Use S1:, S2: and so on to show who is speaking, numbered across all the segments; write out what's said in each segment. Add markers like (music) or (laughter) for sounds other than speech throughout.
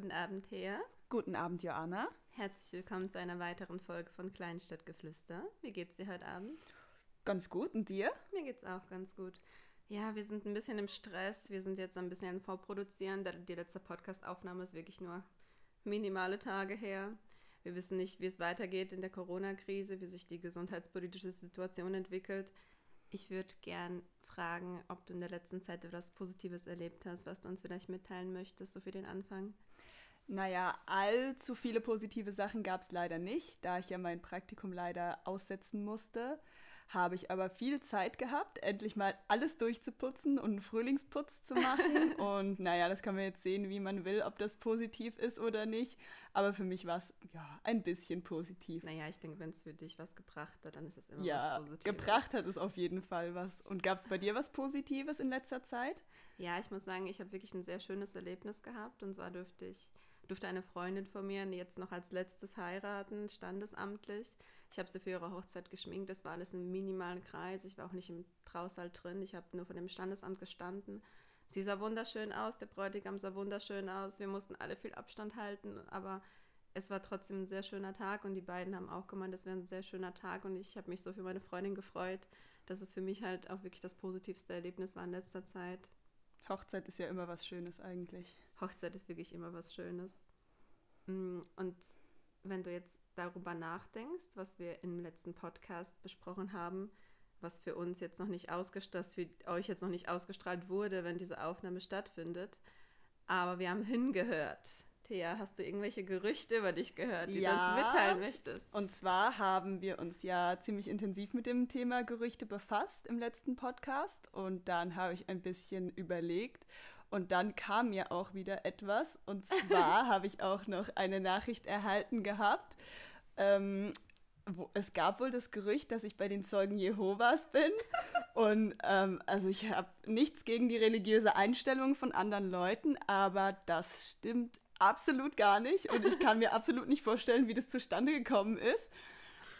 S1: Guten Abend, Thea.
S2: Guten Abend, Joanna.
S1: Herzlich willkommen zu einer weiteren Folge von Kleinstadtgeflüster. Wie geht's dir heute Abend?
S2: Ganz gut. Und dir?
S1: Mir geht's auch ganz gut. Ja, wir sind ein bisschen im Stress. Wir sind jetzt ein bisschen am Vorproduzieren. Die letzte Podcast-Aufnahme ist wirklich nur minimale Tage her. Wir wissen nicht, wie es weitergeht in der Corona-Krise, wie sich die gesundheitspolitische Situation entwickelt. Ich würde gern fragen, ob du in der letzten Zeit etwas Positives erlebt hast, was du uns vielleicht mitteilen möchtest, so für den Anfang.
S2: Naja, allzu viele positive Sachen gab es leider nicht, da ich ja mein Praktikum leider aussetzen musste habe ich aber viel Zeit gehabt, endlich mal alles durchzuputzen und einen Frühlingsputz zu machen. (laughs) und naja, das kann man jetzt sehen, wie man will, ob das positiv ist oder nicht. Aber für mich war es ja ein bisschen positiv.
S1: Naja, ich denke, wenn es für dich was gebracht hat, dann ist es immer
S2: ja,
S1: was Positives.
S2: Gebracht hat es auf jeden Fall was. Und gab es bei dir was Positives in letzter Zeit?
S1: Ja, ich muss sagen, ich habe wirklich ein sehr schönes Erlebnis gehabt. Und zwar durfte ich durfte eine Freundin von mir jetzt noch als letztes heiraten, standesamtlich. Ich habe sie für ihre Hochzeit geschminkt. Das war alles im minimalen Kreis. Ich war auch nicht im Trausaal drin. Ich habe nur von dem Standesamt gestanden. Sie sah wunderschön aus, der Bräutigam sah wunderschön aus. Wir mussten alle viel Abstand halten, aber es war trotzdem ein sehr schöner Tag und die beiden haben auch gemeint, es wäre ein sehr schöner Tag und ich habe mich so für meine Freundin gefreut, dass es für mich halt auch wirklich das positivste Erlebnis war in letzter Zeit.
S2: Hochzeit ist ja immer was Schönes eigentlich.
S1: Hochzeit ist wirklich immer was Schönes. Mm, und wenn du jetzt darüber nachdenkst, was wir im letzten Podcast besprochen haben, was für uns jetzt noch nicht ausgestrahlt, für euch jetzt noch nicht ausgestrahlt wurde, wenn diese Aufnahme stattfindet. Aber wir haben hingehört. Thea, hast du irgendwelche Gerüchte über dich gehört, die ja, du uns mitteilen möchtest?
S2: Und zwar haben wir uns ja ziemlich intensiv mit dem Thema Gerüchte befasst im letzten Podcast und dann habe ich ein bisschen überlegt und dann kam mir auch wieder etwas und zwar (laughs) habe ich auch noch eine Nachricht erhalten gehabt ähm, wo, es gab wohl das Gerücht, dass ich bei den Zeugen Jehovas bin. (laughs) Und ähm, also ich habe nichts gegen die religiöse Einstellung von anderen Leuten, aber das stimmt absolut gar nicht. Und ich kann mir (laughs) absolut nicht vorstellen, wie das zustande gekommen ist.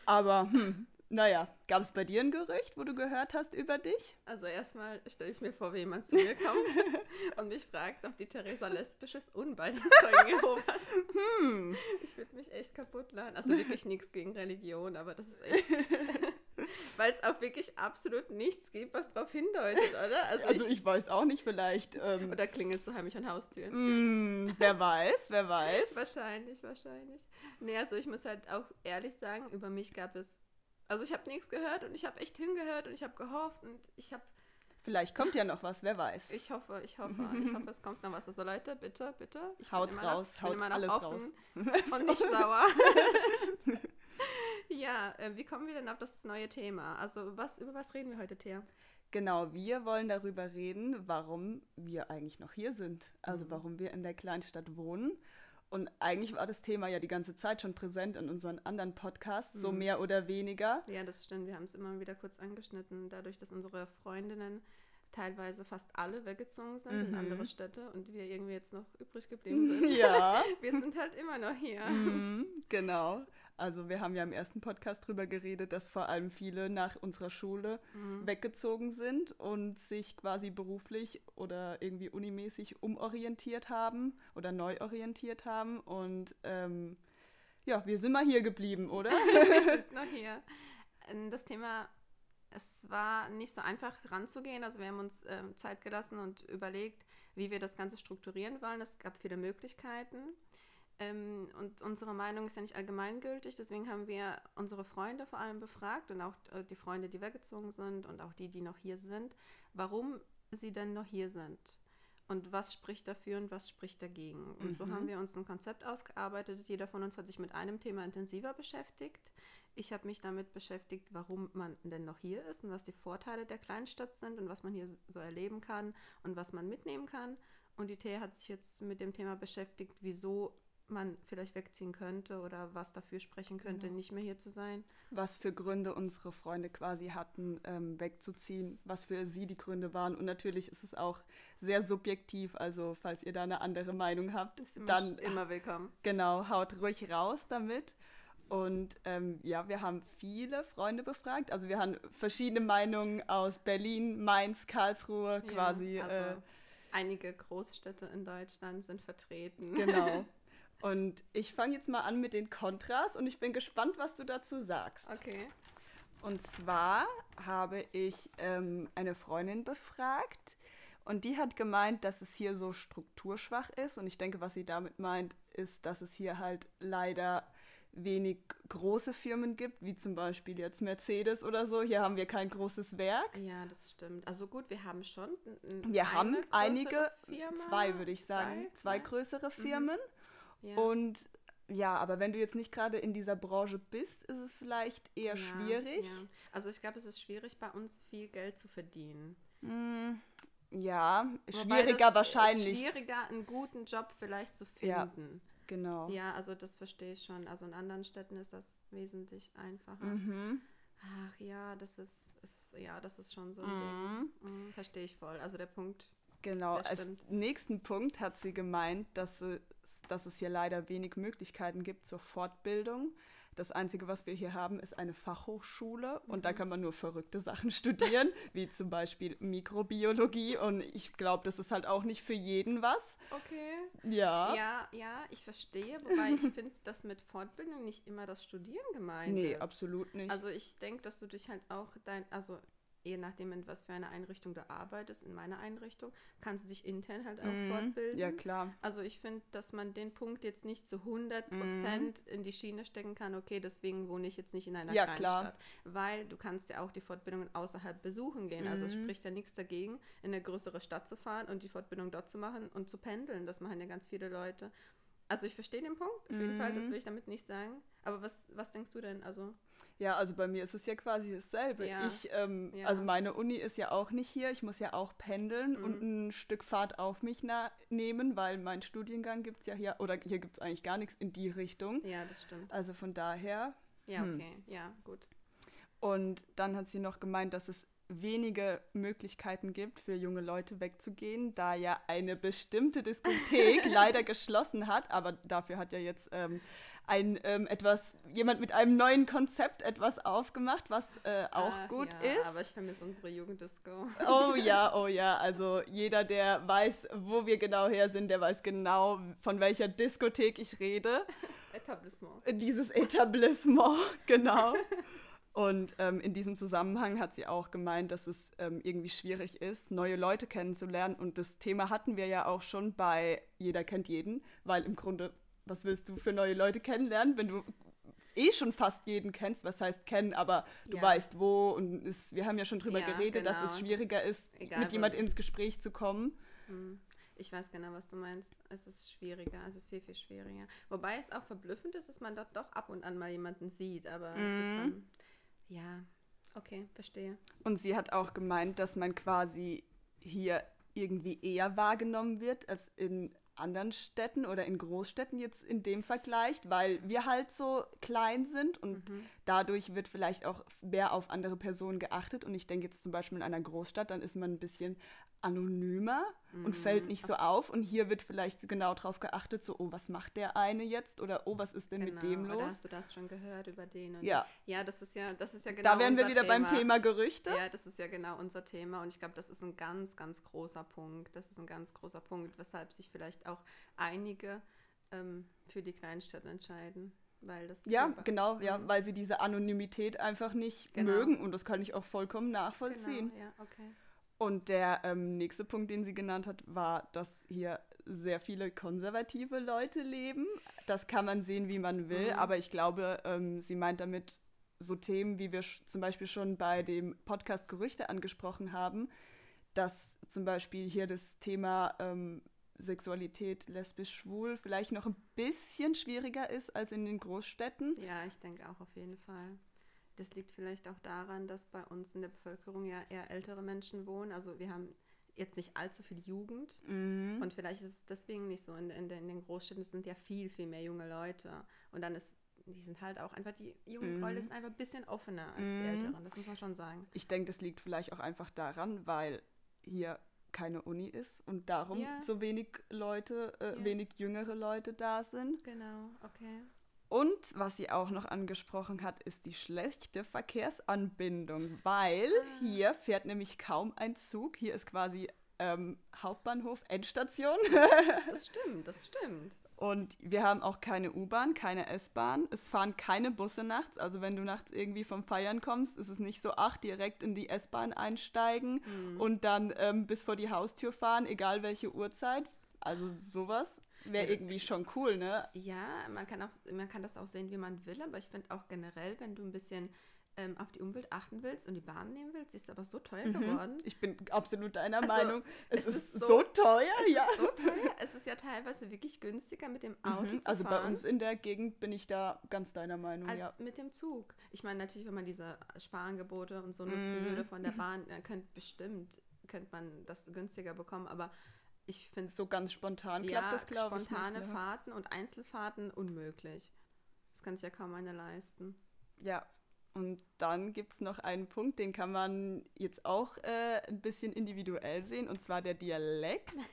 S2: Aber hm, naja, gab es bei dir ein Gerücht, wo du gehört hast über dich?
S1: Also erstmal stelle ich mir vor, wie jemand zu mir kommt (laughs) und mich fragt, ob die Theresa lesbisch ist und bei den Zeugen Jehovas. Hm. Ich würde mich echt kaputt laden. Also wirklich nichts gegen Religion, aber das ist echt... (laughs) Weil es auch wirklich absolut nichts gibt, was darauf hindeutet, oder?
S2: Also, also ich, ich, weiß auch nicht, vielleicht...
S1: Ähm, oder klingelt so heimlich an Haustüren.
S2: Mm, wer weiß, wer weiß. (laughs)
S1: wahrscheinlich, wahrscheinlich. Nee, also ich muss halt auch ehrlich sagen, über mich gab es also ich habe nichts gehört und ich habe echt hingehört und ich habe gehofft und ich habe...
S2: Vielleicht kommt ja noch was, wer weiß.
S1: Ich hoffe, ich hoffe, ich hoffe, es kommt noch was. Also Leute, bitte, bitte. Ich
S2: haut raus, noch, haut alles raus.
S1: Und nicht (laughs) sauer. (laughs) ja, äh, wie kommen wir denn auf das neue Thema? Also was, über was reden wir heute, Thea?
S2: Genau, wir wollen darüber reden, warum wir eigentlich noch hier sind. Also mhm. warum wir in der Kleinstadt wohnen und eigentlich war das Thema ja die ganze Zeit schon präsent in unseren anderen Podcasts, mhm. so mehr oder weniger.
S1: Ja, das stimmt. Wir haben es immer wieder kurz angeschnitten, dadurch, dass unsere Freundinnen teilweise fast alle weggezogen sind mhm. in andere Städte und wir irgendwie jetzt noch übrig geblieben (laughs) sind.
S2: Ja. (laughs)
S1: wir sind halt immer noch hier.
S2: Mhm, genau. Also wir haben ja im ersten Podcast drüber geredet, dass vor allem viele nach unserer Schule mhm. weggezogen sind und sich quasi beruflich oder irgendwie unimäßig umorientiert haben oder neu orientiert haben. Und ähm, ja, wir sind mal hier geblieben, oder? (laughs)
S1: wir (laughs) sind noch hier. Ähm, das Thema, es war nicht so einfach ranzugehen. Also wir haben uns ähm, Zeit gelassen und überlegt, wie wir das Ganze strukturieren wollen. Es gab viele Möglichkeiten. Ähm, und unsere Meinung ist ja nicht allgemeingültig, deswegen haben wir unsere Freunde vor allem befragt und auch äh, die Freunde, die weggezogen sind und auch die, die noch hier sind, warum sie denn noch hier sind und was spricht dafür und was spricht dagegen. Und mhm. so haben wir uns ein Konzept ausgearbeitet. Jeder von uns hat sich mit einem Thema intensiver beschäftigt. Ich habe mich damit beschäftigt, warum man denn noch hier ist und was die Vorteile der Kleinstadt sind und was man hier so erleben kann und was man mitnehmen kann. Und die Thea hat sich jetzt mit dem Thema beschäftigt, wieso man vielleicht wegziehen könnte oder was dafür sprechen könnte, genau. nicht mehr hier zu sein.
S2: Was für Gründe unsere Freunde quasi hatten, ähm, wegzuziehen, was für sie die Gründe waren. Und natürlich ist es auch sehr subjektiv, also falls ihr da eine andere Meinung habt,
S1: immer, dann immer willkommen.
S2: Genau, haut ruhig raus damit. Und ähm, ja, wir haben viele Freunde befragt. Also wir haben verschiedene Meinungen aus Berlin, Mainz, Karlsruhe, ja, quasi.
S1: Also.
S2: Äh,
S1: Einige Großstädte in Deutschland sind vertreten.
S2: Genau. (laughs) Und ich fange jetzt mal an mit den Kontras und ich bin gespannt, was du dazu sagst.
S1: Okay.
S2: Und zwar habe ich ähm, eine Freundin befragt und die hat gemeint, dass es hier so strukturschwach ist. Und ich denke, was sie damit meint, ist, dass es hier halt leider wenig große Firmen gibt, wie zum Beispiel jetzt Mercedes oder so. Hier haben wir kein großes Werk.
S1: Ja, das stimmt. Also gut, wir haben schon.
S2: Wir haben einige, Firma, zwei würde ich sagen, zwei, zwei größere mhm. Firmen. Mhm. Ja. Und ja, aber wenn du jetzt nicht gerade in dieser Branche bist, ist es vielleicht eher ja, schwierig. Ja.
S1: Also ich glaube, es ist schwierig, bei uns viel Geld zu verdienen.
S2: Mm, ja, schwieriger wahrscheinlich.
S1: schwieriger, einen guten Job vielleicht zu finden.
S2: Ja, genau.
S1: Ja, also das verstehe ich schon. Also in anderen Städten ist das wesentlich einfacher. Mhm. Ach ja, das ist, ist, ja, das ist schon so ein mhm. Ding. Mhm, verstehe ich voll. Also der Punkt.
S2: Genau, als nächsten Punkt hat sie gemeint, dass sie dass es hier leider wenig Möglichkeiten gibt zur Fortbildung. Das Einzige, was wir hier haben, ist eine Fachhochschule und mhm. da kann man nur verrückte Sachen (laughs) studieren, wie zum Beispiel Mikrobiologie und ich glaube, das ist halt auch nicht für jeden was.
S1: Okay.
S2: Ja.
S1: Ja, ja, ich verstehe, wobei ich (laughs) finde, dass mit Fortbildung nicht immer das Studieren gemeint nee, ist.
S2: Nee, absolut nicht.
S1: Also ich denke, dass du dich halt auch dein, also je nachdem, in was für eine Einrichtung du arbeitest, in meiner Einrichtung, kannst du dich intern halt auch mm, fortbilden.
S2: Ja, klar.
S1: Also ich finde, dass man den Punkt jetzt nicht zu 100 Prozent mm. in die Schiene stecken kann, okay, deswegen wohne ich jetzt nicht in einer
S2: ja, Kleinstadt.
S1: Weil du kannst ja auch die Fortbildungen außerhalb besuchen gehen. Mm. Also es mhm. spricht ja nichts dagegen, in eine größere Stadt zu fahren und die Fortbildung dort zu machen und zu pendeln. Das machen ja ganz viele Leute. Also ich verstehe den Punkt, auf jeden Fall, das mhm. will ich damit nicht sagen. Aber was, was denkst du denn? Also
S2: ja, also bei mir ist es ja quasi dasselbe. Ja. Ich, ähm, ja. also meine Uni ist ja auch nicht hier. Ich muss ja auch pendeln mhm. und ein Stück Fahrt auf mich nehmen, weil mein Studiengang gibt es ja hier, oder hier gibt es eigentlich gar nichts in die Richtung.
S1: Ja, das stimmt.
S2: Also von daher.
S1: Ja, hm. okay, ja, gut.
S2: Und dann hat sie noch gemeint, dass es wenige Möglichkeiten gibt, für junge Leute wegzugehen, da ja eine bestimmte Diskothek (laughs) leider geschlossen hat, aber dafür hat ja jetzt ähm, ein ähm, etwas, jemand mit einem neuen Konzept etwas aufgemacht, was äh, auch Ach, gut
S1: ja,
S2: ist.
S1: Aber ich vermisse unsere Jugenddisco.
S2: Oh ja, (laughs) oh ja. Also jeder, der weiß, wo wir genau her sind, der weiß genau, von welcher Diskothek ich rede.
S1: Etablissement.
S2: Dieses Etablissement, (laughs) genau. Und ähm, in diesem Zusammenhang hat sie auch gemeint, dass es ähm, irgendwie schwierig ist, neue Leute kennenzulernen. Und das Thema hatten wir ja auch schon bei Jeder kennt jeden, weil im Grunde was willst du für neue Leute kennenlernen, wenn du eh schon fast jeden kennst, was heißt kennen, aber du ja. weißt wo und es, wir haben ja schon drüber ja, geredet, genau. dass es schwieriger ist, Egal, mit jemand ins Gespräch zu kommen.
S1: Hm. Ich weiß genau, was du meinst. Es ist schwieriger, es ist viel, viel schwieriger. Wobei es auch verblüffend ist, dass man dort doch ab und an mal jemanden sieht, aber mhm. es ist dann, mhm. ja, okay, verstehe.
S2: Und sie hat auch gemeint, dass man quasi hier irgendwie eher wahrgenommen wird als in anderen Städten oder in Großstädten jetzt in dem Vergleich, weil wir halt so klein sind und mhm. dadurch wird vielleicht auch mehr auf andere Personen geachtet. Und ich denke jetzt zum Beispiel in einer Großstadt, dann ist man ein bisschen anonymer mhm. und fällt nicht so auf. Und hier wird vielleicht genau darauf geachtet, so, oh, was macht der eine jetzt? Oder oh, was ist denn genau. mit dem los? Oder
S1: hast du das schon gehört über den? Und
S2: ja.
S1: Ja, das ist ja, das ist ja genau.
S2: Da wären wir wieder Thema. beim Thema Gerüchte.
S1: Ja, das ist ja genau unser Thema. Und ich glaube, das ist ein ganz, ganz großer Punkt. Das ist ein ganz großer Punkt, weshalb sich vielleicht auch einige ähm, für die Kleinstadt entscheiden. Weil das
S2: ja, genau, ja, mhm. weil sie diese Anonymität einfach nicht genau. mögen und das kann ich auch vollkommen nachvollziehen.
S1: Genau, ja, okay.
S2: Und der ähm, nächste Punkt, den sie genannt hat, war, dass hier sehr viele konservative Leute leben. Das kann man sehen, wie man will, mhm. aber ich glaube, ähm, sie meint damit so Themen, wie wir zum Beispiel schon bei dem Podcast Gerüchte angesprochen haben, dass zum Beispiel hier das Thema ähm, Sexualität lesbisch, schwul vielleicht noch ein bisschen schwieriger ist als in den Großstädten.
S1: Ja, ich denke auch auf jeden Fall. Das liegt vielleicht auch daran, dass bei uns in der Bevölkerung ja eher ältere Menschen wohnen. Also wir haben jetzt nicht allzu viel Jugend. Mhm. Und vielleicht ist es deswegen nicht so. In, in, in, den Großstädten sind ja viel, viel mehr junge Leute. Und dann ist, die sind halt auch einfach, die jungen mhm. Leute sind einfach ein bisschen offener als mhm. die Älteren. Das muss man schon sagen.
S2: Ich denke, das liegt vielleicht auch einfach daran, weil hier keine Uni ist und darum ja. so wenig Leute, äh, ja. wenig jüngere Leute da sind.
S1: Genau, okay.
S2: Und was sie auch noch angesprochen hat, ist die schlechte Verkehrsanbindung, weil ah. hier fährt nämlich kaum ein Zug. Hier ist quasi ähm, Hauptbahnhof, Endstation. (laughs)
S1: das stimmt, das stimmt.
S2: Und wir haben auch keine U-Bahn, keine S-Bahn. Es fahren keine Busse nachts. Also wenn du nachts irgendwie vom Feiern kommst, ist es nicht so, ach, direkt in die S-Bahn einsteigen mhm. und dann ähm, bis vor die Haustür fahren, egal welche Uhrzeit. Also sowas wäre irgendwie schon cool, ne?
S1: Ja, man kann, auch, man kann das auch sehen, wie man will, aber ich finde auch generell, wenn du ein bisschen ähm, auf die Umwelt achten willst und die Bahn nehmen willst, ist aber so teuer mhm. geworden.
S2: Ich bin absolut deiner also, Meinung. Es, es ist, ist, so, teuer,
S1: es
S2: ja.
S1: Ist so teuer. Es ist ja teilweise wirklich günstiger mit dem Auto mhm.
S2: zu Also
S1: fahren,
S2: bei uns in der Gegend bin ich da ganz deiner Meinung,
S1: als
S2: ja.
S1: mit dem Zug. Ich meine natürlich, wenn man diese Sparangebote und so nutzen mhm. würde von der (laughs) Bahn, dann könnte bestimmt könnte man das günstiger bekommen, aber ich finde
S2: so ganz spontan klappt ja, das glaube ich
S1: spontane nicht, ne? Fahrten und Einzelfahrten unmöglich. Das kann sich ja kaum einer leisten.
S2: Ja, und dann gibt es noch einen Punkt, den kann man jetzt auch äh, ein bisschen individuell sehen, und zwar der Dialekt. (laughs)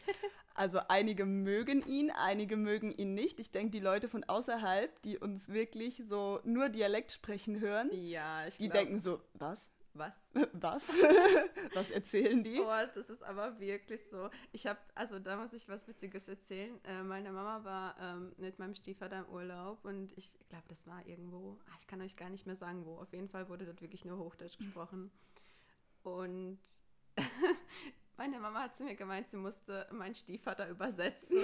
S2: Also einige mögen ihn, einige mögen ihn nicht. Ich denke, die Leute von außerhalb, die uns wirklich so nur Dialekt sprechen hören,
S1: ja,
S2: die glaub, denken so, was?
S1: Was? (laughs)
S2: Was? (laughs) was erzählen die?
S1: Oh, das ist aber wirklich so. Ich habe, also da muss ich was Witziges erzählen. Äh, meine Mama war ähm, mit meinem Stiefvater im Urlaub und ich glaube, das war irgendwo, ach, ich kann euch gar nicht mehr sagen, wo. Auf jeden Fall wurde dort wirklich nur Hochdeutsch gesprochen. Und (laughs) meine Mama hat zu mir gemeint, sie musste meinen Stiefvater übersetzen.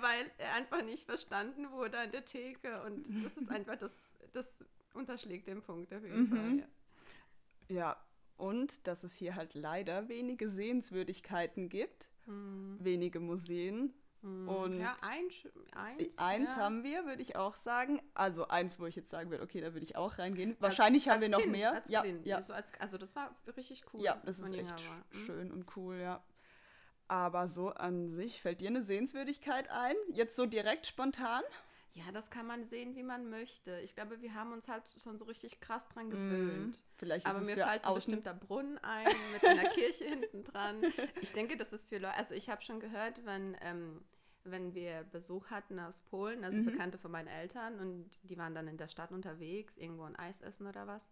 S1: Weil er einfach nicht verstanden wurde an der Theke. Und das ist einfach das, das unterschlägt den Punkt auf jeden mhm. Fall.
S2: Ja. ja, und dass es hier halt leider wenige Sehenswürdigkeiten gibt, mhm. wenige Museen.
S1: Mhm. Und ja, eins,
S2: eins, eins ja. haben wir, würde ich auch sagen. Also eins, wo ich jetzt sagen würde, okay, da würde ich auch reingehen. Wahrscheinlich als, haben wir noch
S1: kind,
S2: mehr.
S1: Als
S2: ja,
S1: kind.
S2: ja.
S1: Also, als, also das war richtig cool.
S2: Ja, das ist echt mhm. schön und cool, ja. Aber so an sich, fällt dir eine Sehenswürdigkeit ein? Jetzt so direkt spontan?
S1: Ja, das kann man sehen, wie man möchte. Ich glaube, wir haben uns halt schon so richtig krass dran mhm. gewöhnt. Mm,
S2: vielleicht
S1: Aber mir fällt
S2: ein
S1: bestimmter Brunnen ein mit einer (laughs) Kirche hinten dran. Ich denke, das ist für Leute. Also ich habe schon gehört, wenn, ähm, wenn wir Besuch hatten aus Polen, also mhm. Bekannte von meinen Eltern, und die waren dann in der Stadt unterwegs, irgendwo ein Eis essen oder was.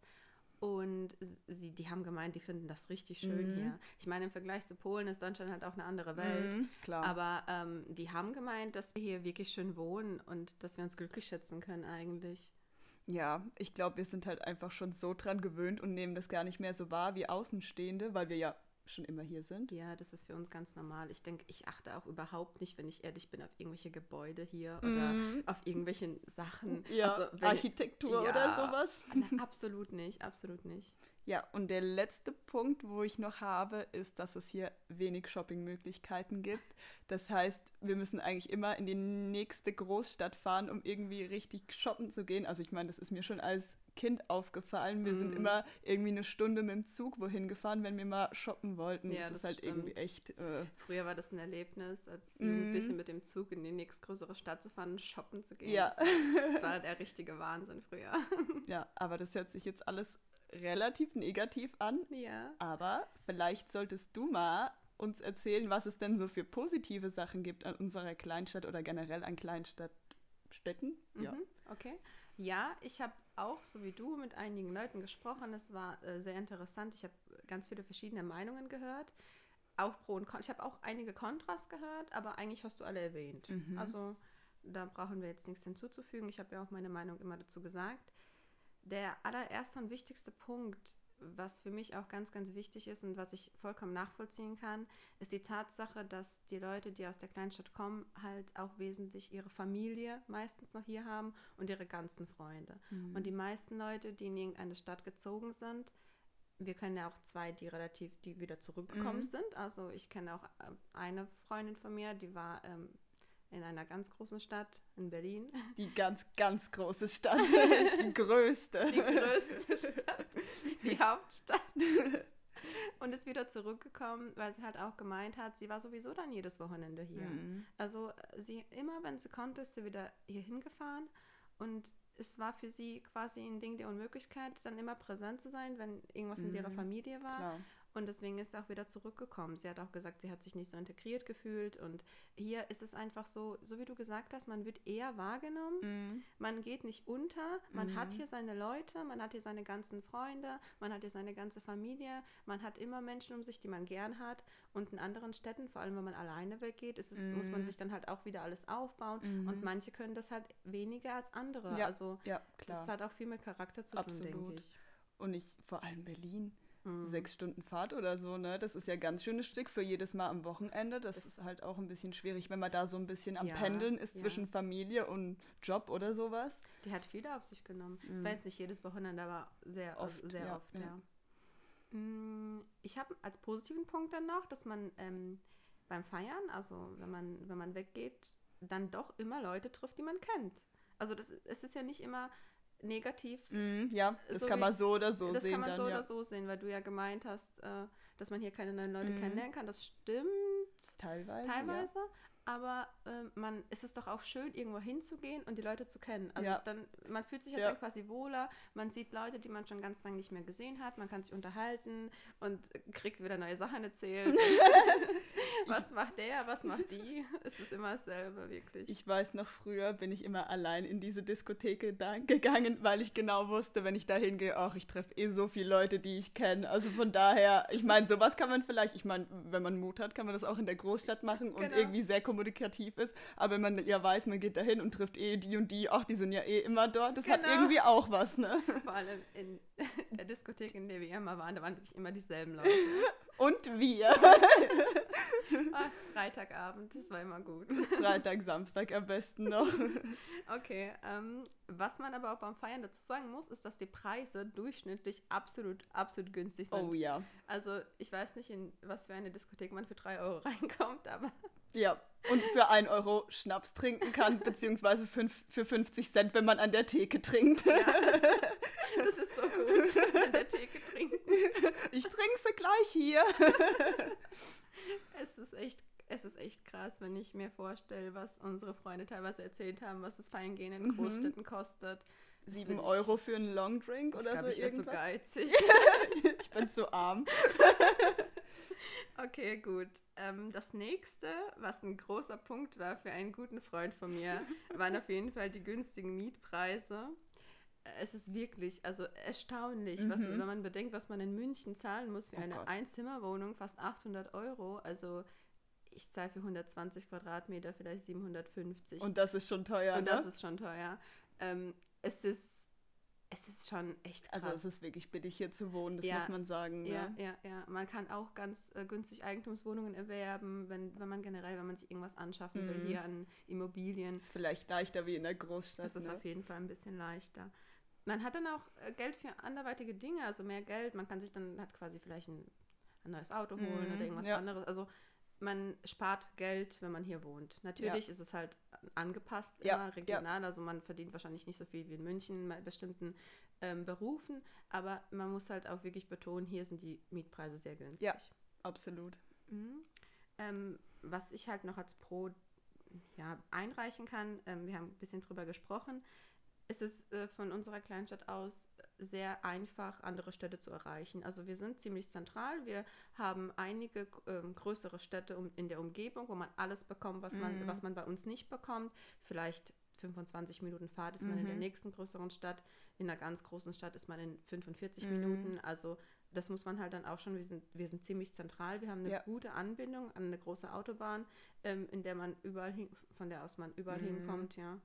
S1: Und sie, die haben gemeint, die finden das richtig schön mhm. hier. Ich meine, im Vergleich zu Polen ist Deutschland halt auch eine andere Welt. Mhm,
S2: klar.
S1: Aber ähm, die haben gemeint, dass wir hier wirklich schön wohnen und dass wir uns glücklich schätzen können eigentlich.
S2: Ja, ich glaube, wir sind halt einfach schon so dran gewöhnt und nehmen das gar nicht mehr so wahr wie Außenstehende, weil wir ja schon immer hier sind.
S1: Ja, das ist für uns ganz normal. Ich denke, ich achte auch überhaupt nicht, wenn ich ehrlich bin, auf irgendwelche Gebäude hier oder mm. auf irgendwelchen Sachen.
S2: Ja, also, wenn, Architektur ja, oder sowas. (laughs)
S1: Na, absolut nicht, absolut nicht.
S2: Ja, und der letzte Punkt, wo ich noch habe, ist, dass es hier wenig Shoppingmöglichkeiten gibt. Das heißt, wir müssen eigentlich immer in die nächste Großstadt fahren, um irgendwie richtig shoppen zu gehen. Also ich meine, das ist mir schon als Kind aufgefallen. Wir mm. sind mhm. immer irgendwie eine Stunde mit dem Zug wohin gefahren, wenn wir mal shoppen wollten. Ja, das, das ist halt stimmt. irgendwie echt. Äh
S1: Früher war das ein Erlebnis, als mm. Jugendliche mit dem Zug in die nächstgrößere Stadt zu fahren, shoppen zu gehen.
S2: Ja.
S1: Das war (laughs) der richtige Wahnsinn früher.
S2: Ja, aber das hört sich jetzt alles relativ negativ an.
S1: Ja.
S2: Aber vielleicht solltest du mal uns erzählen, was es denn so für positive Sachen gibt an unserer Kleinstadt oder generell an Kleinstadtstädten.
S1: Mhm. Ja. Okay. Ja, ich habe auch, so wie du, mit einigen Leuten gesprochen. Es war äh, sehr interessant. Ich habe ganz viele verschiedene Meinungen gehört. Auch Pro und Con. Ich habe auch einige Kontras gehört, aber eigentlich hast du alle erwähnt. Mhm. Also da brauchen wir jetzt nichts hinzuzufügen. Ich habe ja auch meine Meinung immer dazu gesagt. Der allererste und wichtigste Punkt was für mich auch ganz, ganz wichtig ist und was ich vollkommen nachvollziehen kann, ist die Tatsache, dass die Leute, die aus der Kleinstadt kommen, halt auch wesentlich ihre Familie meistens noch hier haben und ihre ganzen Freunde. Mhm. Und die meisten Leute, die in irgendeine Stadt gezogen sind, wir kennen ja auch zwei, die relativ, die wieder zurückgekommen mhm. sind. Also ich kenne auch äh, eine Freundin von mir, die war ähm, in einer ganz großen Stadt in Berlin. (laughs)
S2: Die ganz, ganz große Stadt. (laughs) die größte.
S1: Die größte Stadt. Die Hauptstadt. Und ist wieder zurückgekommen, weil sie halt auch gemeint hat, sie war sowieso dann jedes Wochenende hier. Mhm. Also sie immer, wenn sie konnte, ist sie wieder hier hingefahren und es war für sie quasi ein Ding der Unmöglichkeit, dann immer präsent zu sein, wenn irgendwas mhm. mit ihrer Familie war. Klar. Und deswegen ist sie auch wieder zurückgekommen. Sie hat auch gesagt, sie hat sich nicht so integriert gefühlt und hier ist es einfach so, so wie du gesagt hast, man wird eher wahrgenommen,
S2: Mhm.
S1: man geht nicht unter, man
S2: Mhm.
S1: hat hier seine Leute, man hat hier seine ganzen Freunde, man hat hier seine ganze Familie, man hat immer Menschen um sich, die man gern hat und in anderen Städten, vor allem wenn man alleine weggeht, ist es, muss man
S2: Mhm.
S1: sich dann halt auch wieder alles aufbauen
S2: Mhm.
S1: und manche können das halt weniger als andere.
S2: Ja,
S1: Also
S2: Ja,
S1: das hat auch viel mit Charakter zu tun, denke
S2: Absolut.
S1: ich.
S2: Und ich, vor allem Berlin,
S1: Mhm.
S2: sechs Stunden Fahrt oder so, ne? Das ist ja ganz schönes Stück für jedes Mal am Wochenende. Das,
S1: Das-
S2: ist halt auch ein bisschen schwierig, wenn man da so ein bisschen am
S1: Ja,
S2: Pendeln ist
S1: ja.
S2: zwischen Familie und Job oder sowas.
S1: Die hat viele auf sich genommen. Es
S2: Mhm.
S1: war jetzt nicht jedes Wochenende, aber sehr
S2: Oft,
S1: oft. Sehr
S2: ja,
S1: oft,
S2: ja.
S1: ja. Mm, Ich habe als positiven Punkt dann noch, dass man ähm, beim Feiern, also wenn man, wenn man weggeht, dann doch immer Leute trifft, die man kennt. Also das, es ist ja nicht immer negativ.
S2: Mhm, ja, das
S1: So
S2: kann man so oder so
S1: das
S2: sehen
S1: kann man
S2: dann,
S1: so
S2: ja.
S1: oder so sehen, weil du ja gemeint hast, äh, dass man hier keine neuen Leute
S2: Mhm.
S1: kennenlernen kann. Das stimmt
S2: Teilweise.
S1: teilweise, aber ähm, man es ist doch auch schön, irgendwo hinzugehen und die Leute zu kennen. Also
S2: Ja.
S1: dann, man fühlt sich halt
S2: Ja.
S1: dann quasi wohler, man sieht Leute, die man schon ganz lange nicht mehr gesehen hat, man kann sich unterhalten und kriegt wieder neue Sachen erzählt. (laughs) (laughs) was macht der, was macht die? (laughs) Es ist immer dasselbe, wirklich.
S2: Ich weiß noch, früher bin ich immer allein in diese Diskothek da gegangen, weil ich genau wusste, wenn ich da hingehe, ach, ich treffe eh so viele Leute, die ich kenne. Also von daher, ich meine, sowas kann man vielleicht, ich meine, wenn man Mut hat, kann man das auch in der Großstadt machen und
S1: Genau.
S2: irgendwie sehr kommunikativ ist. Aber wenn man ja weiß, man geht dahin und trifft eh die und die, ach, die sind ja eh immer dort, das hat
S1: Genau.
S2: irgendwie auch was, ne? (laughs)
S1: Vor allem in (laughs) der Diskothek, in der wir immer waren, da waren wirklich immer dieselben Leute.
S2: Und wir.
S1: Ach, (laughs) Freitagabend, das war immer gut. (laughs)
S2: Freitag, Samstag am besten noch. (laughs)
S1: Okay, ähm, was man aber auch beim Feiern dazu sagen muss, ist, dass die Preise durchschnittlich absolut, absolut günstig sind.
S2: Oh ja.
S1: Also ich weiß nicht, in was für eine Diskothek man für 3 Euro reinkommt, aber
S2: Ja, und für 1 Euro Schnaps trinken kann, beziehungsweise fünf, für 50 Cent, wenn man an der Theke trinkt.
S1: das ist so gut, an der Theke trinken.
S2: Ich trinke sie gleich hier. (laughs)
S1: Es ist echt, es ist echt krass, wenn ich mir vorstelle, was unsere Freunde teilweise erzählt haben, was das Feingehen in
S2: Mhm.
S1: Großstädten kostet.
S2: 7
S1: will ich-
S2: Euro für einen Longdrink oder
S1: glaube,
S2: so
S1: ich werde so
S2: irgendwas.
S1: geizig. (laughs)
S2: Ich bin zu arm. (laughs)
S1: Okay, gut. Ähm, das nächste, was ein großer Punkt war für einen guten Freund von mir, waren auf jeden Fall die günstigen Mietpreise. Es ist wirklich, also erstaunlich, was,
S2: Mhm.
S1: wenn man bedenkt, was man in München zahlen muss für
S2: Oh
S1: eine
S2: Gott.
S1: Einzimmerwohnung, fast 800 Euro. Also ich zahle für 120 Quadratmeter vielleicht 750.
S2: Und das ist schon teuer,
S1: Und
S2: ne?
S1: das ist schon teuer. Ähm, es ist, es ist schon echt krass.
S2: also es ist wirklich billig hier zu wohnen, das
S1: Ja,
S2: muss man sagen.
S1: Ja,
S2: Ne?
S1: ja, ja. Man kann auch ganz äh, günstig Eigentumswohnungen erwerben, wenn, wenn man generell, wenn man sich irgendwas anschaffen will,
S2: Mhm.
S1: hier an Immobilien.
S2: Ist vielleicht leichter wie in der Großstadt.
S1: Das ist
S2: ne?
S1: auf jeden Fall ein bisschen leichter. Man hat dann auch äh, Geld für anderweitige Dinge, also mehr Geld. Man kann sich dann, hat quasi vielleicht ein, ein neues Auto holen
S2: Mhm,
S1: oder irgendwas
S2: ja.
S1: anderes. Also man spart Geld, wenn man hier wohnt. Natürlich ist es halt angepasst
S2: Ja,
S1: immer
S2: ja.
S1: regional, also man verdient wahrscheinlich nicht so viel wie in München bei bestimmten ähm, Berufen, aber man muss halt auch wirklich betonen, hier sind die Mietpreise sehr günstig.
S2: Ja. Absolut.
S1: Mhm. Ähm, was ich halt noch als Pro ja, einreichen kann, ähm, wir haben ein bisschen drüber gesprochen, ist es äh, von unserer Kleinstadt aus sehr einfach, andere Städte zu erreichen. Also wir sind ziemlich zentral, wir haben einige ähm, größere Städte um, in der Umgebung, wo man alles bekommt, was man,
S2: Mhm.
S1: was man bei uns nicht bekommt. Vielleicht 25 Minuten Fahrt ist man in der
S2: Mhm.
S1: nächsten größeren Stadt, in einer ganz großen Stadt ist man in 45
S2: Mhm.
S1: Minuten. Also das muss man halt dann auch schon, wir sind, wir sind ziemlich zentral, wir haben eine
S2: Ja.
S1: gute Anbindung an eine große Autobahn, ähm, in der man überall hin, von der aus man überall
S2: Mhm.
S1: hinkommt, ja.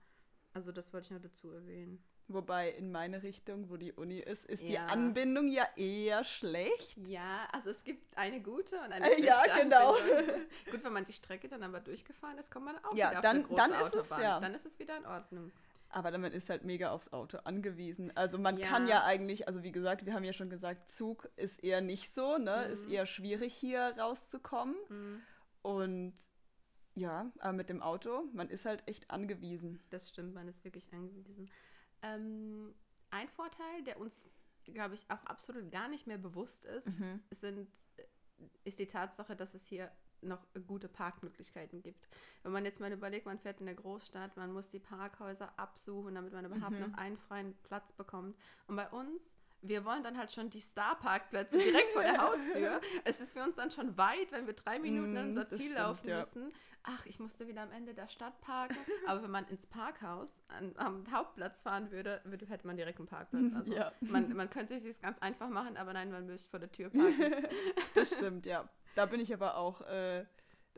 S1: Also das wollte ich noch dazu erwähnen.
S2: Wobei in meine Richtung, wo die Uni ist, ist die
S1: Ja.
S2: Anbindung ja eher schlecht.
S1: Ja, also es gibt eine gute und eine
S2: Äh,
S1: schlechte
S2: ja, genau.
S1: Anbindung. (laughs) Gut, wenn man die Strecke dann aber durchgefahren ist, kommt man auch
S2: Ja,
S1: wieder
S2: dann-
S1: auf eine große
S2: dann ist es
S1: Autobahn.
S2: ja.
S1: Dann ist es wieder in Ordnung.
S2: Aber dann man ist halt mega aufs Auto angewiesen. Also man
S1: Ja.
S2: kann ja eigentlich, also wie gesagt, wir haben ja schon gesagt, Zug ist eher nicht so, ne?
S1: Mhm.
S2: Ist eher schwierig hier rauszukommen.
S1: Mhm.
S2: Und ja, aber mit dem Auto, man ist halt echt angewiesen.
S1: Das stimmt, man ist wirklich angewiesen. Ähm, ein Vorteil, der uns, glaube ich, auch absolut gar nicht mehr bewusst ist,
S2: Mhm.
S1: sind, ist die Tatsache, dass es hier noch gute Parkmöglichkeiten gibt. Wenn man jetzt mal überlegt, man fährt in der Großstadt, man muss die Parkhäuser absuchen, damit man überhaupt
S2: Mhm.
S1: noch einen freien Platz bekommt. Und bei uns wir wollen dann halt schon die Star-Parkplätze direkt vor der (laughs) Haustür. Es ist für uns dann schon weit, wenn wir drei Minuten mm, an unser Ziel stimmt, laufen ja. müssen. Ach, ich musste wieder am Ende der Stadt parken. (laughs) Aber wenn man ins Parkhaus an, am Hauptplatz fahren würde, würde, hätte man direkt einen Parkplatz. Also ja. man, man könnte es ganz einfach machen, aber nein, man müsste vor der Tür parken. (laughs)
S2: das stimmt, ja. Da bin ich aber auch äh,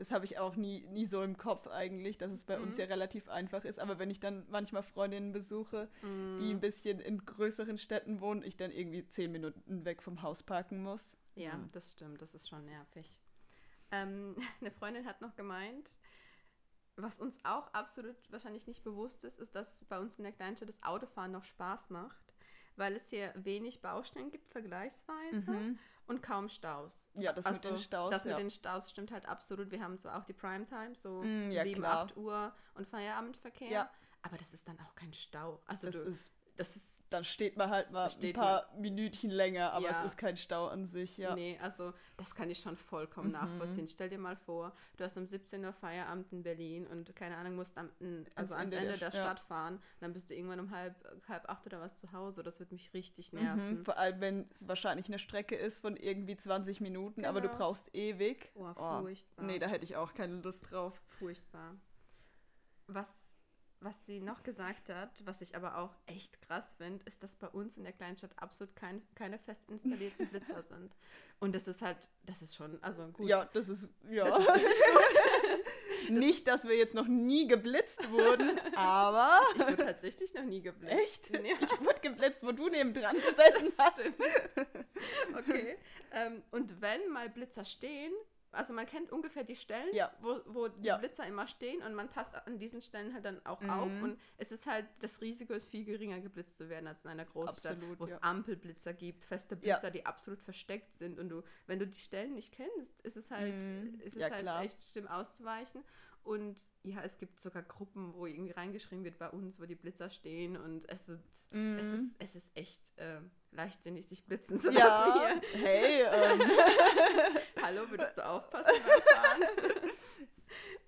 S2: das habe ich auch nie, nie so im Kopf eigentlich, dass es bei mhm. uns ja relativ einfach ist. Aber wenn ich dann manchmal Freundinnen besuche, mhm. die ein bisschen in größeren Städten wohnen, ich dann irgendwie zehn Minuten weg vom Haus parken muss.
S1: Ja, mhm. das stimmt, das ist schon nervig. Ähm, (laughs) eine Freundin hat noch gemeint, was uns auch absolut wahrscheinlich nicht bewusst ist, ist, dass bei uns in der Kleinstadt das Autofahren noch Spaß macht, weil es hier wenig Baustellen gibt, vergleichsweise. Mhm und kaum Staus.
S2: Ja, das also, mit den Staus.
S1: Das
S2: ja.
S1: mit den Staus stimmt halt absolut. Wir haben so auch die Primetime, so mm, ja, 7, klar. 8 Uhr und Feierabendverkehr. Ja. Aber das ist dann auch kein Stau. Also
S2: das
S1: du,
S2: ist das ist dann steht man halt mal ein paar man, Minütchen länger, aber ja. es ist kein Stau an sich, ja.
S1: Nee, also das kann ich schon vollkommen mhm. nachvollziehen. Stell dir mal vor, du hast um 17 Uhr Feierabend in Berlin und keine Ahnung, musst am, also ans, ans Ende, der, der Stadt ja. fahren, dann bist du irgendwann um halb, halb acht oder was zu Hause. Das wird mich richtig mhm, nerven.
S2: Mhm. Vor allem, wenn es wahrscheinlich eine Strecke ist von irgendwie 20 Minuten, genau. aber du genau. brauchst ewig.
S1: Oh, furchtbar.
S2: Oh, nee, da hätte ich auch keine Lust drauf.
S1: Furchtbar. Was was sie noch gesagt hat, was ich aber auch echt krass finde, ist, dass bei uns in der Kleinstadt absolut kein, keine fest installierten Blitzer (laughs) sind. Und das ist halt, das ist schon, also gut.
S2: Ja, das ist, ja. Das ist gut. (laughs) (laughs) Nicht, dass wir jetzt noch nie geblitzt wurden, aber.
S1: Ich wurde tatsächlich noch nie geblitzt.
S2: Echt? Ja. Ich wurde geblitzt, wo du neben dran gesessen hast.
S1: Okay. Ähm, und wenn mal Blitzer stehen, also man kennt ungefähr die Stellen, ja. wo, wo die ja. Blitzer immer stehen und man passt an diesen Stellen halt dann auch mhm. auf und es ist halt, das Risiko ist viel geringer geblitzt zu werden als in einer Großstadt, wo es ja. Ampelblitzer gibt, feste Blitzer, die absolut versteckt sind und du, wenn du die Stellen nicht kennst, ist es halt, mhm. ist es halt klar. echt schlimm auszuweichen und ja, es gibt sogar Gruppen, wo irgendwie reingeschrieben wird bei uns, wo die Blitzer stehen und es ist, mm. es ist, es ist echt äh, leichtsinnig, sich blitzen zu lassen ja.
S2: hier. Hey, (laughs) ähm.
S1: Hallo, würdest du aufpassen beim Fahren? (laughs)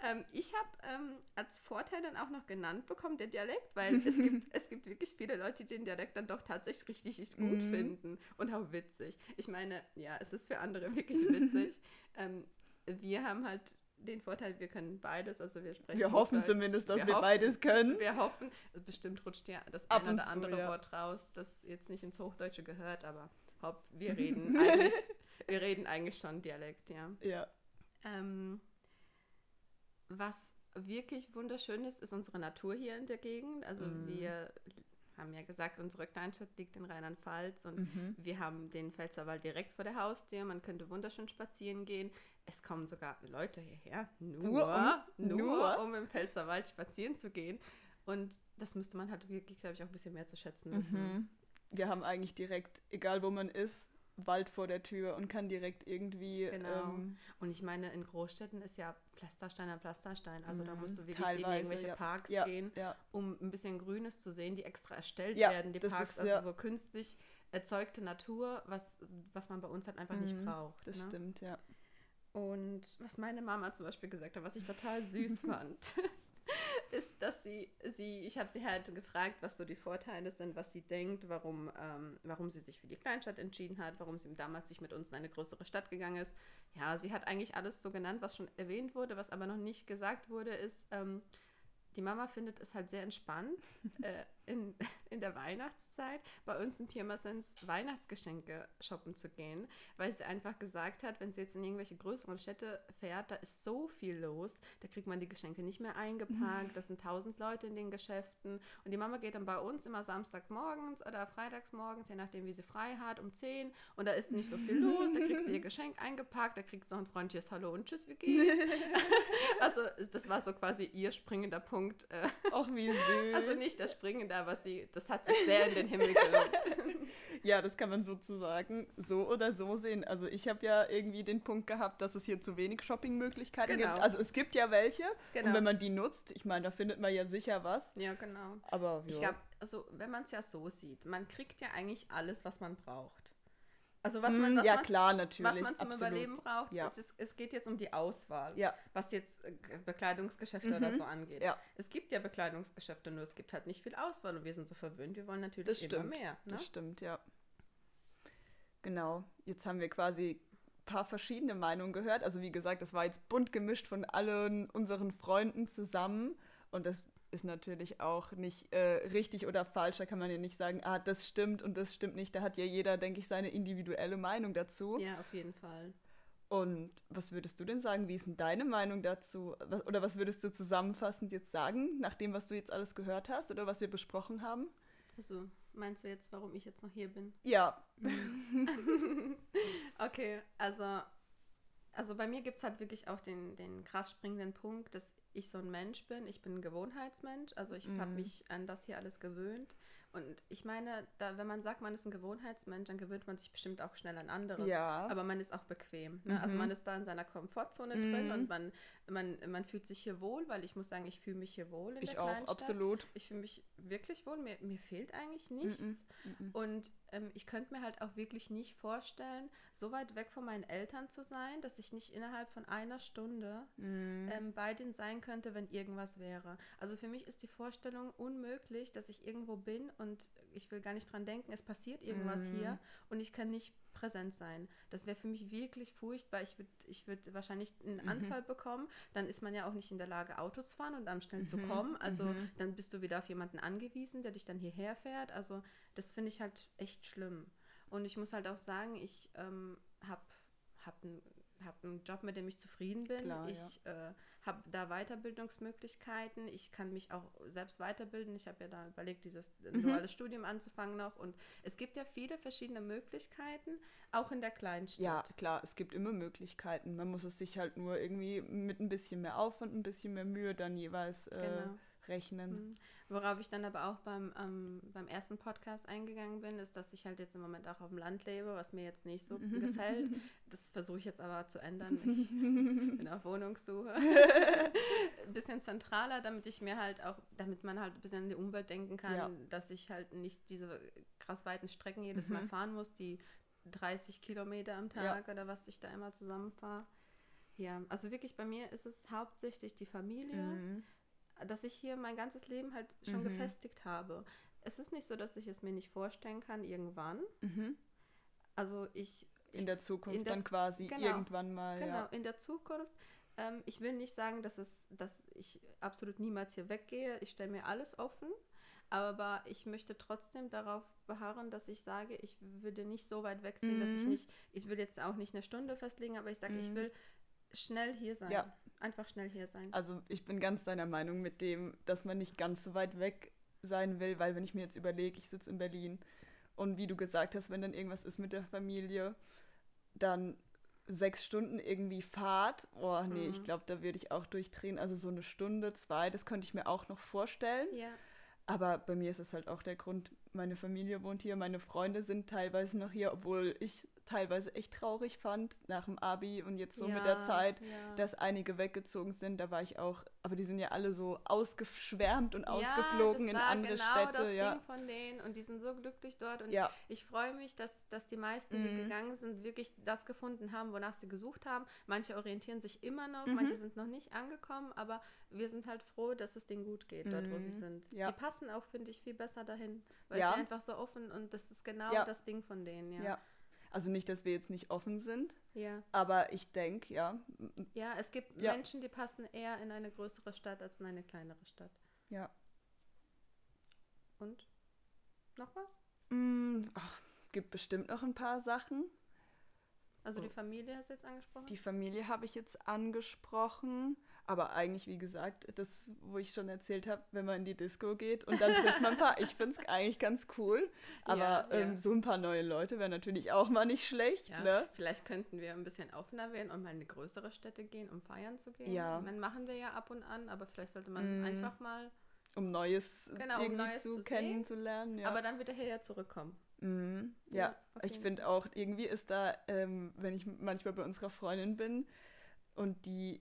S1: ähm, ich habe ähm, als Vorteil dann auch noch genannt bekommen, den Dialekt, weil es gibt, (laughs) es gibt wirklich viele Leute, die den Dialekt dann doch tatsächlich richtig, richtig gut mm. finden und auch witzig. Ich meine, ja, es ist für andere wirklich witzig. Ähm, wir haben halt den Vorteil, wir können beides, also wir sprechen.
S2: Wir hoffen zumindest, dass wir, wir hoffen, beides können.
S1: Wir hoffen, bestimmt rutscht ja das Ab eine oder andere ja. Wort raus, das jetzt nicht ins Hochdeutsche gehört, aber hopp, wir (laughs) reden eigentlich, wir reden eigentlich schon Dialekt, ja.
S2: Ja.
S1: Ähm, was wirklich wunderschön ist, ist unsere Natur hier in der Gegend. Also mm. wir haben ja gesagt, unsere Kleinstadt liegt in Rheinland-Pfalz und mhm. wir haben den Pfälzerwald direkt vor der Haustür. Man könnte wunderschön spazieren gehen. Es kommen sogar Leute hierher, nur, nur, um, nur, nur um im Pfälzerwald spazieren zu gehen. Und das müsste man halt wirklich, glaube ich, auch ein bisschen mehr zu schätzen wissen. Mhm.
S2: Wir haben eigentlich direkt, egal wo man ist, Wald vor der Tür und kann direkt irgendwie.
S1: Genau. Ähm, und ich meine, in Großstädten ist ja Pflasterstein an Pflasterstein. Also da musst du wirklich in irgendwelche ja. Parks ja, gehen, ja. um ein bisschen Grünes zu sehen, die extra erstellt werden. Die Parks, ist, also so künstlich erzeugte Natur, was, was man bei uns halt einfach mhm, nicht braucht.
S2: Das
S1: ne?
S2: stimmt, ja.
S1: Und was meine Mama zum Beispiel gesagt hat, was ich total süß (laughs) fand, ist, dass sie, sie ich habe sie halt gefragt, was so die Vorteile sind, was sie denkt, warum, ähm, warum sie sich für die Kleinstadt entschieden hat, warum sie damals sich mit uns in eine größere Stadt gegangen ist. Ja, sie hat eigentlich alles so genannt, was schon erwähnt wurde, was aber noch nicht gesagt wurde, ist, ähm, die Mama findet es halt sehr entspannt, (laughs) äh, in, in der Weihnachtszeit bei uns in Pirmasens Weihnachtsgeschenke shoppen zu gehen, weil sie einfach gesagt hat, wenn sie jetzt in irgendwelche größeren Städte fährt, da ist so viel los, da kriegt man die Geschenke nicht mehr eingepackt, (laughs) das sind tausend Leute in den Geschäften und die Mama geht dann bei uns immer samstags morgens oder freitags morgens, je nachdem wie sie frei hat, um 10 und da ist nicht so viel los, da kriegt sie ihr (laughs) Geschenk eingepackt, da kriegt sie noch ein freundliches Hallo und Tschüss, wie geht's? (laughs) also das war so quasi ihr springender Punkt.
S2: Äh. Auch wie süß.
S1: Also nicht der springende, aber sie, das hat sich sehr in den Himmel gelobt. (laughs)
S2: ja, das kann man sozusagen so oder so sehen. Also ich habe ja irgendwie den Punkt gehabt, dass es hier zu wenig Shoppingmöglichkeiten genau. gibt. Also es gibt ja welche. Genau. Und wenn man die nutzt, ich meine, da findet man ja sicher was.
S1: Ja, genau.
S2: Aber
S1: ja. ich glaube, also wenn man es ja so sieht, man kriegt ja eigentlich alles, was man braucht. Also was man, was
S2: ja, klar, natürlich,
S1: was man zum absolut. Überleben braucht, ja. ist, es geht jetzt um die Auswahl,
S2: ja.
S1: was jetzt äh, Bekleidungsgeschäfte mhm. oder so angeht.
S2: Ja.
S1: Es gibt ja Bekleidungsgeschäfte, nur es gibt halt nicht viel Auswahl und wir sind so verwöhnt, wir wollen natürlich das immer
S2: stimmt.
S1: mehr.
S2: Ne? Das stimmt, ja. Genau, jetzt haben wir quasi ein paar verschiedene Meinungen gehört. Also wie gesagt, das war jetzt bunt gemischt von allen unseren Freunden zusammen. Und das ist natürlich auch nicht äh, richtig oder falsch. Da kann man ja nicht sagen, ah, das stimmt und das stimmt nicht. Da hat ja jeder, denke ich, seine individuelle Meinung dazu.
S1: Ja, auf jeden Fall.
S2: Und was würdest du denn sagen? Wie ist denn deine Meinung dazu? Was, oder was würdest du zusammenfassend jetzt sagen, nach dem, was du jetzt alles gehört hast oder was wir besprochen haben?
S1: Also, meinst du jetzt, warum ich jetzt noch hier bin?
S2: Ja. (laughs)
S1: okay, also, also bei mir gibt es halt wirklich auch den, den krass springenden Punkt, dass ich so ein Mensch bin. Ich bin ein Gewohnheitsmensch. Also ich mm. habe mich an das hier alles gewöhnt. Und ich meine, da, wenn man sagt, man ist ein Gewohnheitsmensch, dann gewöhnt man sich bestimmt auch schnell an anderes.
S2: Ja.
S1: Aber man ist auch bequem. Ne? Also mhm. Also man ist da in seiner Komfortzone mhm. drin und man, man, man fühlt sich hier wohl, weil ich muss sagen, ich fühle mich hier wohl in
S2: ich
S1: der
S2: auch,
S1: Kleinstadt.
S2: absolut.
S1: Ich fühle mich wirklich wohl. Mir, mir fehlt eigentlich nichts. Mhm. mhm. Und ähm, ich könnte mir halt auch wirklich nicht vorstellen, so weit weg von meinen Eltern zu sein, dass ich nicht innerhalb von einer Stunde mhm. ähm, bei denen sein könnte, wenn irgendwas wäre. Also für mich ist die Vorstellung unmöglich, dass ich irgendwo bin und ich will gar nicht dran denken, es passiert irgendwas mhm. hier und ich kann nicht präsent sein. Das wäre für mich wirklich furchtbar. Ich würde ich würd wahrscheinlich einen mhm. Anfall bekommen. Dann ist man ja auch nicht in der Lage, Auto zu fahren und am schnell mhm. zu kommen. Also mhm. dann bist du wieder auf jemanden angewiesen, der dich dann hierher fährt. Also das finde ich halt echt schlimm. Und ich muss halt auch sagen, ich ähm, habe hab einen hab einen Job, mit dem ich zufrieden bin. Klar, ich ja. äh, habe da Weiterbildungsmöglichkeiten. Ich kann mich auch selbst weiterbilden. Ich habe ja da überlegt, dieses mhm. duale Studium anzufangen noch. Und es gibt ja viele verschiedene Möglichkeiten, auch in der kleinen Stadt.
S2: Ja, klar, es gibt immer Möglichkeiten. Man muss es sich halt nur irgendwie mit ein bisschen mehr Aufwand, ein bisschen mehr Mühe dann jeweils äh, genau. Rechnen.
S1: Mhm. Worauf ich dann aber auch beim, ähm, beim ersten Podcast eingegangen bin, ist, dass ich halt jetzt im Moment auch auf dem Land lebe, was mir jetzt nicht so (laughs) gefällt. Das versuche ich jetzt aber zu ändern. Ich (laughs) bin auf Wohnungssuche. (laughs) ein bisschen zentraler, damit ich mir halt auch, damit man halt ein bisschen an die Umwelt denken kann, ja. dass ich halt nicht diese krass weiten Strecken jedes mhm. Mal fahren muss, die 30 Kilometer am Tag ja. oder was ich da immer zusammenfahre. Ja, also wirklich bei mir ist es hauptsächlich die Familie. Mhm dass ich hier mein ganzes Leben halt schon mhm. gefestigt habe. Es ist nicht so, dass ich es mir nicht vorstellen kann, irgendwann. Mhm. Also ich.
S2: In der Zukunft in der, dann quasi genau, irgendwann mal.
S1: Genau,
S2: ja.
S1: in der Zukunft. Ähm, ich will nicht sagen, dass, es, dass ich absolut niemals hier weggehe. Ich stelle mir alles offen. Aber ich möchte trotzdem darauf beharren, dass ich sage, ich würde nicht so weit wegziehen, mhm. dass ich mhm. nicht, ich will jetzt auch nicht eine Stunde festlegen, aber ich sage, ich mhm. will schnell hier sein. Ja, einfach schnell hier sein.
S2: Also ich bin ganz deiner Meinung mit dem, dass man nicht ganz so weit weg sein will, weil wenn ich mir jetzt überlege, ich sitze in Berlin und wie du gesagt hast, wenn dann irgendwas ist mit der Familie, dann sechs Stunden irgendwie Fahrt, oh nee, mhm. ich glaube, da würde ich auch durchdrehen. Also so eine Stunde, zwei, das könnte ich mir auch noch vorstellen.
S1: Ja.
S2: Aber bei mir ist es halt auch der Grund, meine Familie wohnt hier, meine Freunde sind teilweise noch hier, obwohl ich teilweise echt traurig fand nach dem Abi und jetzt so ja, mit der Zeit, ja. dass einige weggezogen sind. Da war ich auch, aber die sind ja alle so ausgeschwärmt und ja, ausgeflogen in andere genau Städte. Das
S1: ja, Ding von denen und die sind so glücklich dort und ich freue mich, dass, dass die meisten, mhm. die gegangen sind, wirklich das gefunden haben, wonach sie gesucht haben. Manche orientieren sich immer noch, mhm. manche sind noch nicht angekommen, aber wir sind halt froh, dass es denen gut geht, dort, mhm. wo sie mhm. sind. Die passen auch, finde ich, viel besser dahin, weil sie einfach so offen und das ist genau das Ding von denen, ja.
S2: Also nicht, dass wir jetzt nicht offen sind.
S1: Ja.
S2: Aber ich denke, ja.
S1: Ja, es gibt ja. Menschen, die passen eher in eine größere Stadt als in eine kleinere Stadt.
S2: Ja.
S1: Und? Noch was?
S2: Mm, ach, gibt bestimmt noch ein paar Sachen.
S1: Also die Familie hast du jetzt angesprochen?
S2: Die Familie habe ich jetzt angesprochen. Aber eigentlich, wie gesagt, das, wo ich schon erzählt habe, wenn man in die Disco geht und dann trifft man ein paar, ich finde es eigentlich ganz cool. Aber ja, ja. Ähm, so ein paar neue Leute wäre natürlich auch mal nicht schlecht. Ja, ne?
S1: Vielleicht könnten wir ein bisschen offener werden und mal in eine größere Städte gehen, um feiern zu gehen.
S2: Ja.
S1: Dann machen wir ja ab und an, aber vielleicht sollte man mm. einfach mal.
S2: Um Neues, genau, um Neues zu, zu kennenzulernen. Ja.
S1: Aber dann wieder hierher zurückkommen.
S2: Mhm. Ja, okay. ich finde auch, irgendwie ist da, ähm, wenn ich manchmal bei unserer Freundin bin und die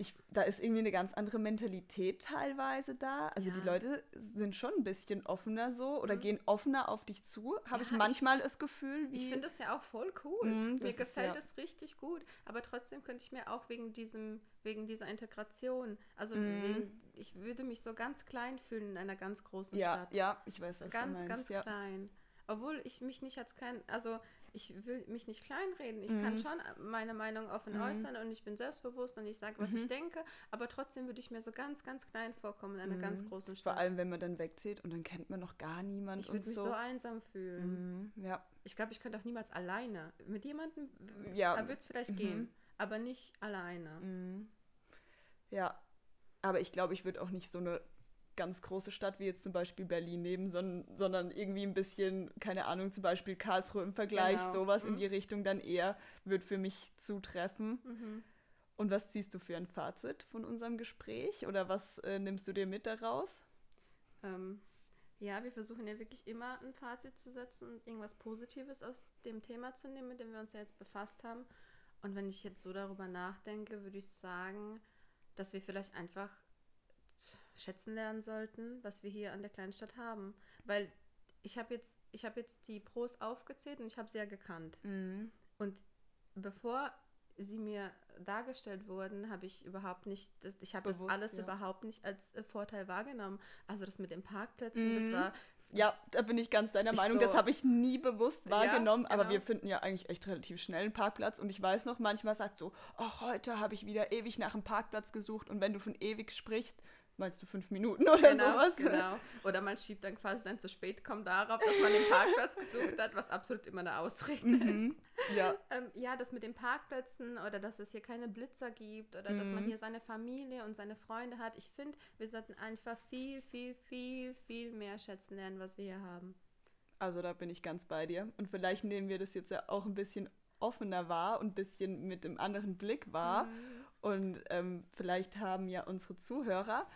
S2: ich, da ist irgendwie eine ganz andere Mentalität teilweise da. Also ja. die Leute sind schon ein bisschen offener so oder mhm. gehen offener auf dich zu. Habe ja, ich manchmal ich, das Gefühl.
S1: Wie, ich finde das ja auch voll cool. Mhm, mir gefällt es ja. richtig gut. Aber trotzdem könnte ich mir auch wegen diesem, wegen dieser Integration, also mhm. wegen, ich würde mich so ganz klein fühlen in einer ganz großen Stadt.
S2: Ja, ich weiß, was
S1: ganz,
S2: du
S1: meinst. Ganz, ganz klein. obwohl ich mich nicht als klein, also ich will mich nicht kleinreden. Ich mhm. kann schon meine Meinung offen mhm. äußern und ich bin selbstbewusst und ich sage, was mhm. ich denke, aber trotzdem würde ich mir so ganz, ganz klein vorkommen in einer mhm. ganz großen Stadt.
S2: Vor allem, wenn man dann wegzieht und dann kennt man noch gar niemanden.
S1: Ich würde mich so. so einsam fühlen.
S2: Mhm. Ja.
S1: Ich glaube, ich könnte auch niemals alleine. Mit jemandem ja. würde es vielleicht gehen, mhm. aber nicht alleine.
S2: Ja, aber ich glaube, ich würde auch nicht so eine ganz große Stadt wie jetzt zum Beispiel Berlin nehmen, sondern, sondern irgendwie ein bisschen, keine Ahnung, zum Beispiel Karlsruhe im Vergleich, genau. sowas mhm. in die Richtung dann eher wird für mich zutreffen. Mhm. Und was ziehst du für ein Fazit von unserem Gespräch oder was äh, nimmst du dir mit daraus?
S1: Ähm, ja, wir versuchen ja wirklich immer ein Fazit zu setzen und irgendwas Positives aus dem Thema zu nehmen, mit dem wir uns ja jetzt befasst haben. Und wenn ich jetzt so darüber nachdenke, würde ich sagen, dass wir vielleicht einfach schätzen lernen sollten, was wir hier an der kleinen Stadt haben. Weil ich habe jetzt, ich habe jetzt die Pros aufgezählt und ich habe sie ja gekannt. Mhm. Und bevor sie mir dargestellt wurden, habe ich überhaupt nicht, das, ich habe das alles ja. überhaupt nicht als äh, Vorteil wahrgenommen. Also das mit den Parkplätzen, mhm. das war
S2: ja, da bin ich ganz deiner Meinung. So. Das habe ich nie bewusst wahrgenommen. Ja, genau. Aber wir finden ja eigentlich echt relativ schnell einen Parkplatz. Und ich weiß noch, manchmal sagt so, ach, heute habe ich wieder ewig nach einem Parkplatz gesucht. Und wenn du von ewig sprichst, meinst du fünf Minuten oder
S1: genau,
S2: sowas?
S1: Genau. Oder man schiebt dann quasi sein zu spät kommen darauf, dass man den Parkplatz gesucht hat, was absolut immer eine Ausrede mhm. ist. Ja. Ähm, ja, das mit den Parkplätzen oder dass es hier keine Blitzer gibt oder mhm. dass man mhm. hier seine Familie und seine Freunde hat. Ich finde, wir sollten einfach viel, viel, viel, viel mehr schätzen lernen, was wir hier haben.
S2: Also da bin ich ganz bei dir. Und vielleicht nehmen wir das jetzt ja auch ein bisschen offener wahr und ein bisschen mit einem anderen Blick wahr. Mhm. Und ähm, vielleicht haben ja unsere Zuhörer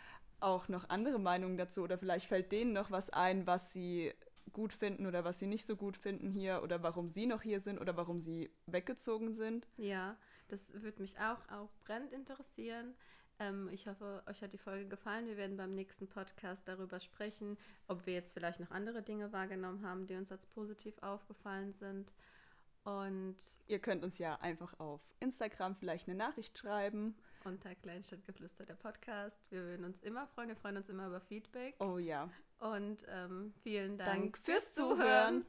S2: auch noch andere Meinungen dazu oder vielleicht fällt denen noch was ein, was sie gut finden oder was sie nicht so gut finden hier oder warum sie noch hier sind oder warum sie weggezogen sind.
S1: Ja, das würde mich auch, auch brennend interessieren. Ähm, ich hoffe, euch hat die Folge gefallen. Wir werden beim nächsten Podcast darüber sprechen, ob wir jetzt vielleicht noch andere Dinge wahrgenommen haben, die uns als positiv aufgefallen sind. Und
S2: ihr könnt uns ja einfach auf Instagram vielleicht eine Nachricht schreiben.
S1: Unter Kleinstadtgeflüster der Podcast. Wir würden uns immer freuen. Wir freuen uns immer über Feedback.
S2: Oh ja.
S1: Und ähm, vielen Dank, Dank fürs Zuhören.